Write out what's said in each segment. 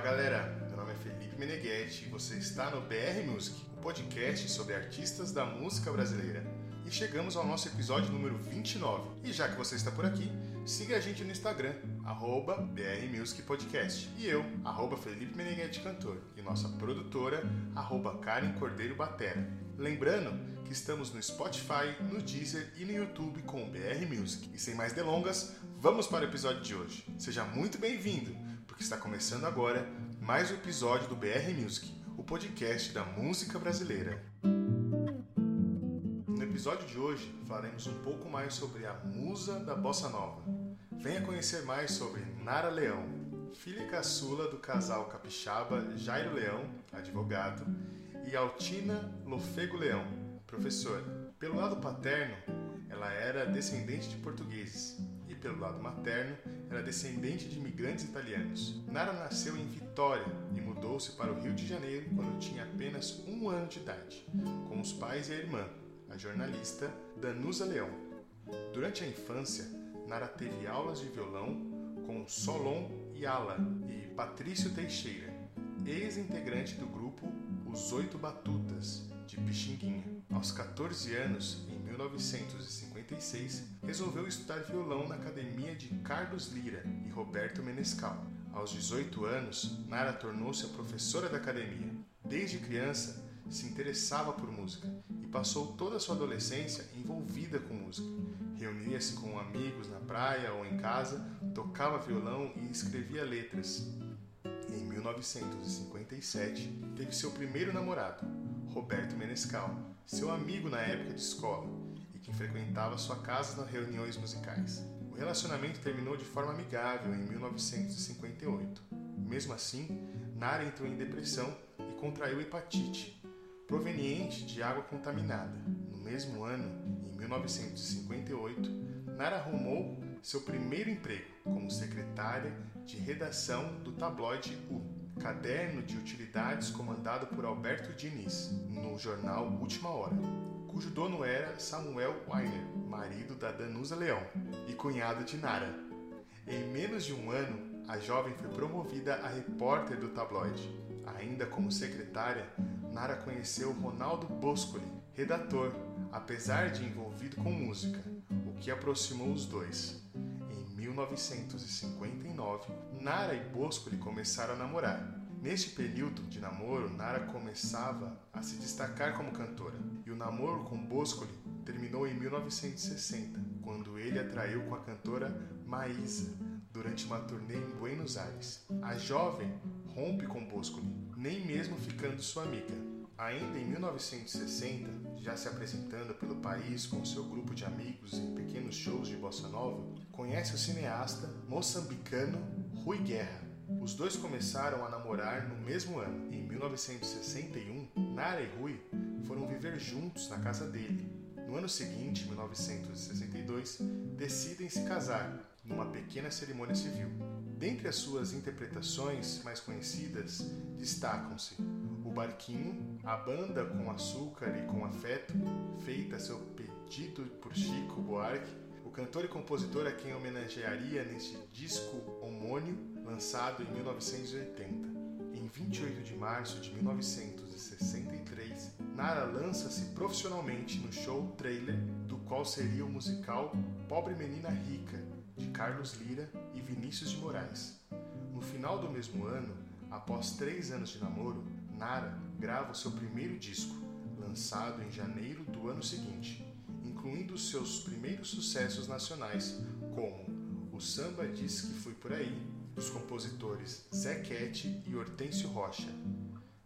Fala galera, meu nome é Felipe Meneghetti e você está no BR Music, o um podcast sobre artistas da música brasileira. E chegamos ao nosso episódio número 29. E já que você está por aqui, siga a gente no Instagram, arroba BR Music Podcast. E eu, arroba Felipe Meneghetti Cantor. E nossa produtora, arroba Karen Cordeiro Batera. Lembrando que estamos no Spotify, no Deezer e no YouTube com o BR Music. E sem mais delongas, vamos para o episódio de hoje. Seja muito bem-vindo, está começando agora mais um episódio do BR Music, o podcast da música brasileira. No episódio de hoje falaremos um pouco mais sobre a musa da bossa nova. Venha conhecer mais sobre Nara Leão, filha caçula do casal capixaba Jairo Leão, advogado, e Altina Lofego Leão, professora. Pelo lado paterno, ela era descendente de portugueses e pelo lado materno era descendente de imigrantes italianos. Nara nasceu em Vitória e mudou-se para o Rio de Janeiro quando tinha apenas um ano de idade, com os pais e a irmã, a jornalista Danusa Leão. Durante a infância, Nara teve aulas de violão com Solon Yala e Patrício Teixeira, ex-integrante do grupo Os Oito Batutas, de Pixinguinha. Aos 14 anos, em 1956, resolveu estudar violão na academia de Carlos Lira e Roberto Menescal. Aos 18 anos, Nara tornou-se a professora da academia. Desde criança, se interessava por música e passou toda a sua adolescência envolvida com música. Reunia-se com amigos na praia ou em casa, tocava violão e escrevia letras. Em 1957, teve seu primeiro namorado, Roberto Menescal, seu amigo na época de escola que frequentava sua casa nas reuniões musicais. O relacionamento terminou de forma amigável em 1958. Mesmo assim, Nara entrou em depressão e contraiu hepatite, proveniente de água contaminada. No mesmo ano, em 1958, Nara arrumou seu primeiro emprego como secretária de redação do tabloide U, caderno de utilidades comandado por Alberto Diniz, no jornal Última Hora, cujo dono era Samuel Weiner, marido da Danusa Leão e cunhado de Nara. Em menos de um ano, a jovem foi promovida a repórter do tabloide. Ainda como secretária, Nara conheceu Ronaldo Boscoli, redator, apesar de envolvido com música, o que aproximou os dois. Em 1959, Nara e Boscoli começaram a namorar. Neste período de namoro, Nara começava a se destacar como cantora, namoro com Boscoli terminou em 1960, quando ele atraiu com a cantora Maísa durante uma turnê em Buenos Aires. A jovem rompe com Boscoli, nem mesmo ficando sua amiga. Ainda em 1960, já se apresentando pelo país com seu grupo de amigos em pequenos shows de bossa nova, conhece o cineasta moçambicano Rui Guerra. Os dois começaram a namorar no mesmo ano. Em 1961, Nara e Rui foram viver juntos na casa dele. No ano seguinte, 1962, decidem se casar numa pequena cerimônia civil. Dentre as suas interpretações mais conhecidas, destacam-se O Barquinho, a banda com açúcar e com afeto, feita a seu pedido por Chico Buarque, cantor e compositor a quem homenagearia neste disco homônimo lançado em 1980. Em 28 de março de 1963, Nara lança-se profissionalmente no show trailer do qual seria o musical Pobre Menina Rica, de Carlos Lira e Vinícius de Moraes. No final do mesmo ano, após três anos de namoro, Nara grava o seu primeiro disco, lançado em janeiro do ano seguinte, incluindo seus primeiros sucessos nacionais, como O Samba Diz Que Fui Por Aí, dos compositores Zé Quete e Hortêncio Rocha.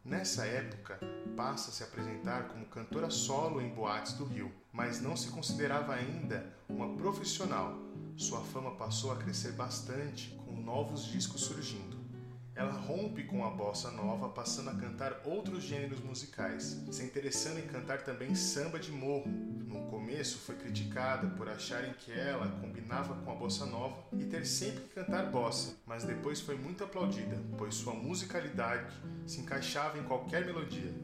Nessa época, passa a se apresentar como cantora solo em boates do Rio, mas não se considerava ainda uma profissional. Sua fama passou a crescer bastante com novos discos surgindo. Ela rompe com a bossa nova, passando a cantar outros gêneros musicais, se interessando em cantar também samba de morro. No começo foi criticada por acharem que ela combinava com a bossa nova e ter sempre que cantar bossa, mas depois foi muito aplaudida, pois sua musicalidade se encaixava em qualquer melodia.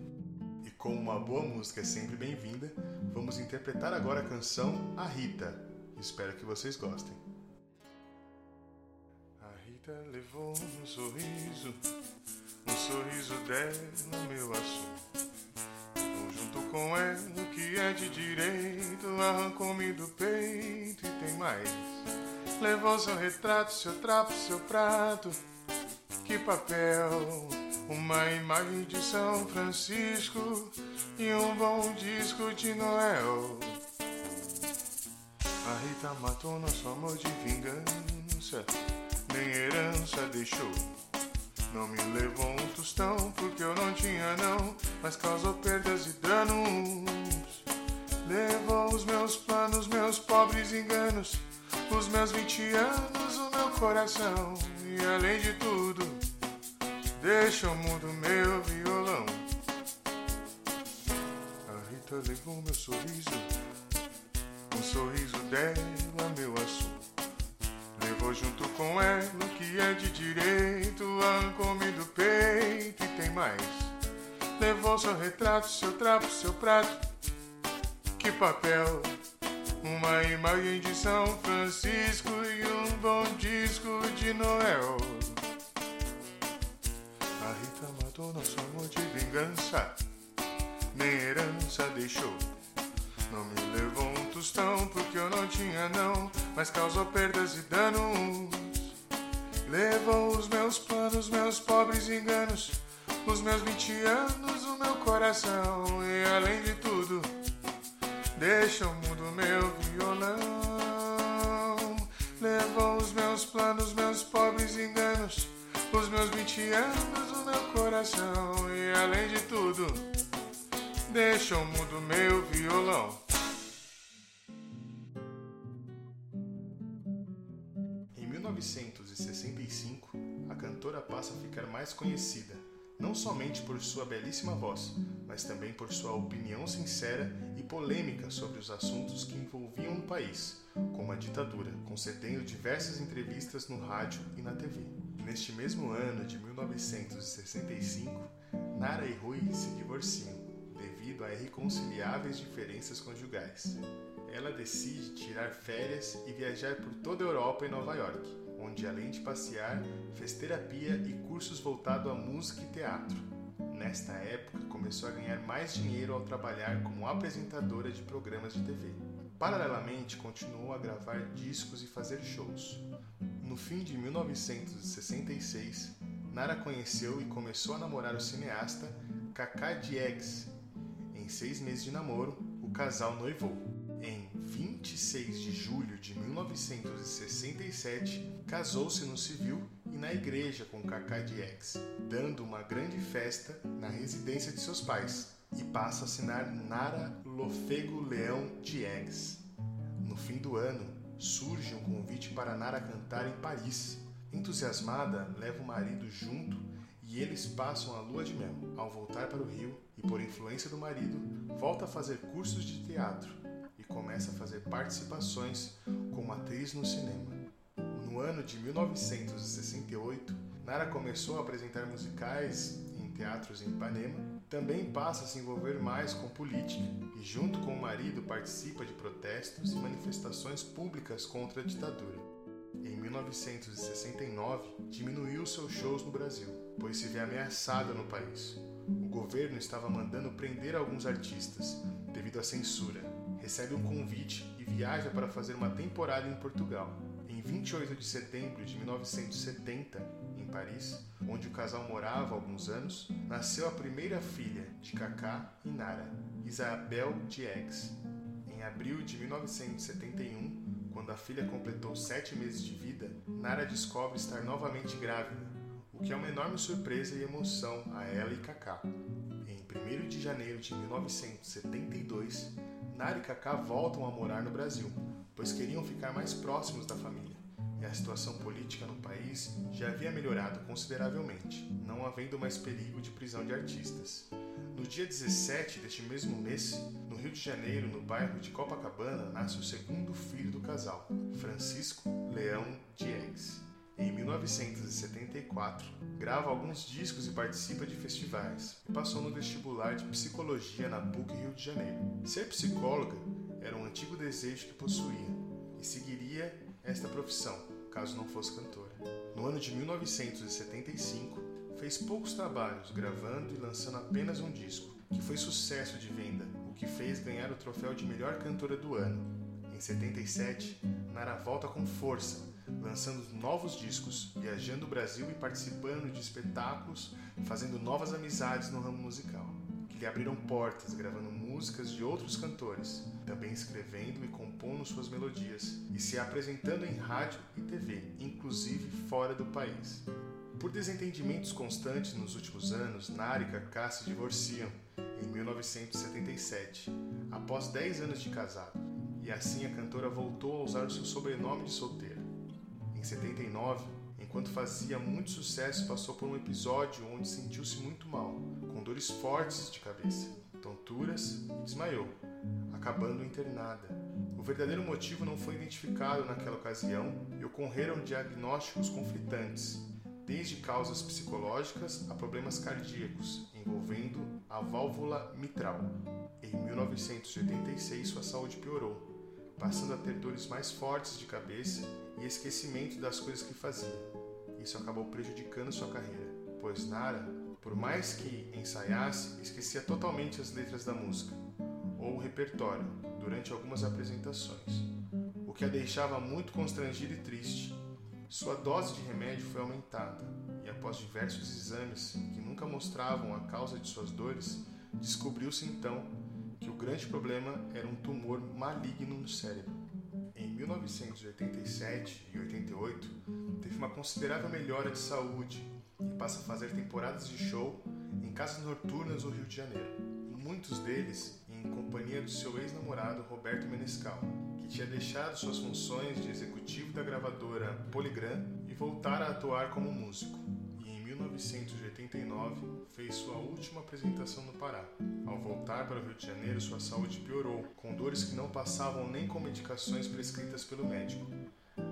E como uma boa música é sempre bem-vinda, vamos interpretar agora a canção A Rita. Espero que vocês gostem. Levou um sorriso, um sorriso dela, meu assunto. junto com ela, que é de direito, arrancou-me do peito e tem mais. Levou seu retrato, seu trapo, seu prato, que papel. Uma imagem de São Francisco e um bom disco de Noel. A Rita matou nosso amor de vingança, nem herança deixou. Não me levou um tostão porque eu não tinha não, mas causou perdas e danos. Levou os meus planos, meus pobres enganos, os meus 20 anos, o meu coração. E além de tudo, deixa o mundo meu violão. A Rita levou meu sorriso um sorriso dela, meu assunto. Levou junto com ela que é de direito, arrancou-me do peito e tem mais. Levou seu retrato, seu trapo, seu prato. Que papel, uma imagem de São Francisco e um bom disco de Noel. A Rita matou nosso amor de vingança, nem herança deixou. Não me levou tostão porque eu não tinha não, mas causou perdas e danos. Levou os meus planos, meus pobres enganos, os meus 20 anos, o meu coração e além de tudo, deixa o mundo meu violão. Levou os meus planos, meus pobres enganos, os meus 20 anos, o meu coração e além de tudo, deixa o mundo meu violão. 1965, a cantora passa a ficar mais conhecida, não somente por sua belíssima voz, mas também por sua opinião sincera e polêmica sobre os assuntos que envolviam o país, como a ditadura, concedendo diversas entrevistas no rádio e na TV. Neste mesmo ano de 1965, Nara e Rui se divorciam devido a irreconciliáveis diferenças conjugais. Ela decide tirar férias e viajar por toda a Europa e Nova York, onde além de passear, fez terapia e cursos voltados à música e teatro. Nesta época, começou a ganhar mais dinheiro ao trabalhar como apresentadora de programas de TV. Paralelamente, continuou a gravar discos e fazer shows. No fim de 1966, Nara conheceu e começou a namorar o cineasta Kaká Diegues. Em seis meses de namoro, o casal noivou. Em 26 de julho de 1967, casou-se no civil e na igreja com Kaká Diegues, dando uma grande festa na residência de seus pais, e passa a assinar Nara Lofego Leão Diegues. No fim do ano, surge um convite para Nara cantar em Paris. Entusiasmada, leva o marido junto e eles passam a lua de mel. Ao voltar para o Rio e por influência do marido, volta a fazer cursos de teatro começa a fazer participações como atriz no cinema. No ano de 1968, Nara começou a apresentar musicais em teatros em Ipanema. Também passa a se envolver mais com política e, junto com o marido, participa de protestos e manifestações públicas contra a ditadura. Em 1969, diminuiu seus shows no Brasil, pois se vê ameaçada no país. O governo estava mandando prender alguns artistas, devido à censura. Recebe um convite e viaja para fazer uma temporada em Portugal. Em 28 de setembro de 1970, em Paris, onde o casal morava há alguns anos, nasceu a primeira filha de Kaká e Nara, Isabel Diegues. Em abril de 1971, quando a filha completou sete meses de vida, Nara descobre estar novamente grávida, o que é uma enorme surpresa e emoção a ela e Kaká. Em 1 de janeiro de 1972, Nara e Kaká voltam a morar no Brasil, pois queriam ficar mais próximos da família. E a situação política no país já havia melhorado consideravelmente, não havendo mais perigo de prisão de artistas. No dia 17 deste mesmo mês, no Rio de Janeiro, no bairro de Copacabana, nasce o segundo filho do casal, Francisco Leão Diegues. Em 1974, grava alguns discos e participa de festivais. Passou no vestibular de psicologia na PUC Rio de Janeiro. Ser psicóloga era um antigo desejo que possuía e seguiria esta profissão, caso não fosse cantora. No ano de 1975, fez poucos trabalhos, gravando e lançando apenas um disco, que foi sucesso de venda, o que fez ganhar o troféu de melhor cantora do ano. Em 77, Nara volta com força, lançando novos discos, viajando o Brasil e participando de espetáculos, fazendo novas amizades no ramo musical, que lhe abriram portas, gravando músicas de outros cantores, também escrevendo e compondo suas melodias e se apresentando em rádio e TV, inclusive fora do país. Por desentendimentos constantes nos últimos anos, Nara e Kaká se divorciam em 1977, após 10 anos de casado, e assim a cantora voltou a usar o seu sobrenome de solteira. Em 79, enquanto fazia muito sucesso, passou por um episódio onde sentiu-se muito mal, com dores fortes de cabeça, tonturas e desmaiou, acabando internada. O verdadeiro motivo não foi identificado naquela ocasião e ocorreram diagnósticos conflitantes, desde causas psicológicas a problemas cardíacos, envolvendo a válvula mitral. Em 1986, sua saúde piorou passando a ter dores mais fortes de cabeça e esquecimento das coisas que fazia. Isso acabou prejudicando sua carreira, pois Nara, por mais que ensaiasse, esquecia totalmente as letras da música ou o repertório durante algumas apresentações, o que a deixava muito constrangida e triste. Sua dose de remédio foi aumentada e, após diversos exames que nunca mostravam a causa de suas dores, descobriu-se então grande problema era um tumor maligno no cérebro. Em 1987 e 88, teve uma considerável melhora de saúde e passa a fazer temporadas de show em casas noturnas do Rio de Janeiro. Muitos deles em companhia do seu ex-namorado Roberto Menescal, que tinha deixado suas funções de executivo da gravadora Polygram e voltar a atuar como músico. 1989, fez sua última apresentação no Pará. Ao voltar para o Rio de Janeiro, sua saúde piorou, com dores que não passavam nem com medicações prescritas pelo médico.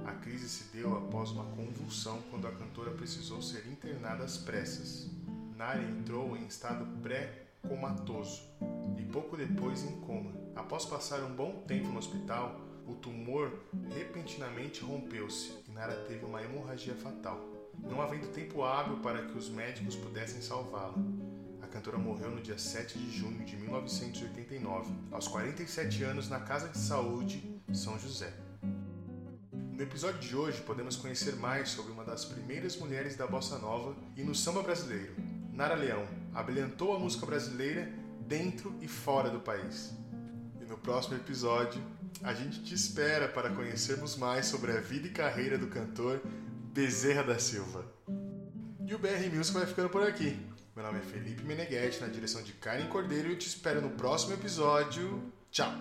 A crise se deu após uma convulsão quando a cantora precisou ser internada às pressas. Nari entrou em estado pré-comatoso e pouco depois em coma. Após passar um bom tempo no hospital, o tumor repentinamente rompeu-se e Nara teve uma hemorragia fatal não havendo tempo hábil para que os médicos pudessem salvá-la. A cantora morreu no dia 7 de junho de 1989, aos 47 anos, na Casa de Saúde São José. No episódio de hoje, podemos conhecer mais sobre uma das primeiras mulheres da bossa nova e no samba brasileiro. Nara Leão abrilhantou a música brasileira dentro e fora do país. E no próximo episódio, a gente te espera para conhecermos mais sobre a vida e carreira do cantor Bezerra da Silva. E o BR Music vai ficando por aqui. Meu nome é Felipe Meneghetti, na direção de Karen Cordeiro, e eu te espero no próximo episódio. Tchau!